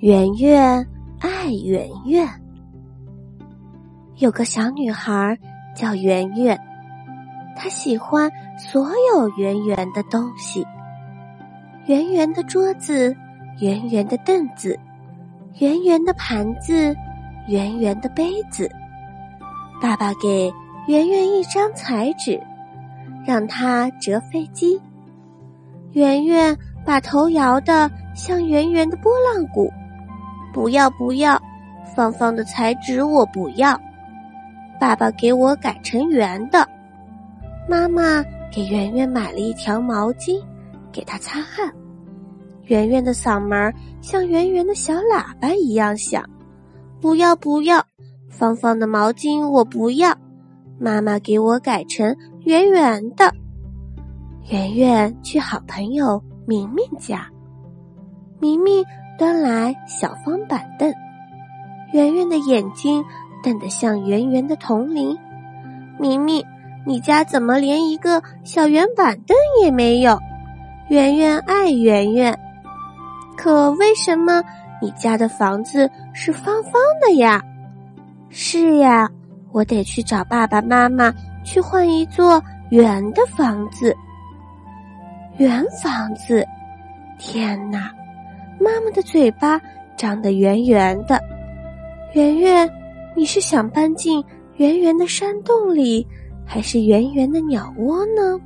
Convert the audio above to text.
圆圆爱圆圆。有个小女孩叫圆圆，她喜欢所有圆圆的东西：圆圆的桌子、圆圆的凳子、圆圆的盘子、圆圆的杯子。爸爸给圆圆一张彩纸，让她折飞机。圆圆把头摇得像圆圆的拨浪鼓。不要不要，方方的彩纸我不要。爸爸给我改成圆的。妈妈给圆圆买了一条毛巾，给她擦汗。圆圆的嗓门像圆圆的小喇叭一样响。不要不要，方方的毛巾我不要。妈妈给我改成圆圆的。圆圆去好朋友明明家，明明。端来小方板凳，圆圆的眼睛瞪得像圆圆的铜铃。明明，你家怎么连一个小圆板凳也没有？圆圆爱圆圆，可为什么你家的房子是方方的呀？是呀，我得去找爸爸妈妈去换一座圆的房子。圆房子，天哪！妈妈的嘴巴长得圆圆的，圆圆，你是想搬进圆圆的山洞里，还是圆圆的鸟窝呢？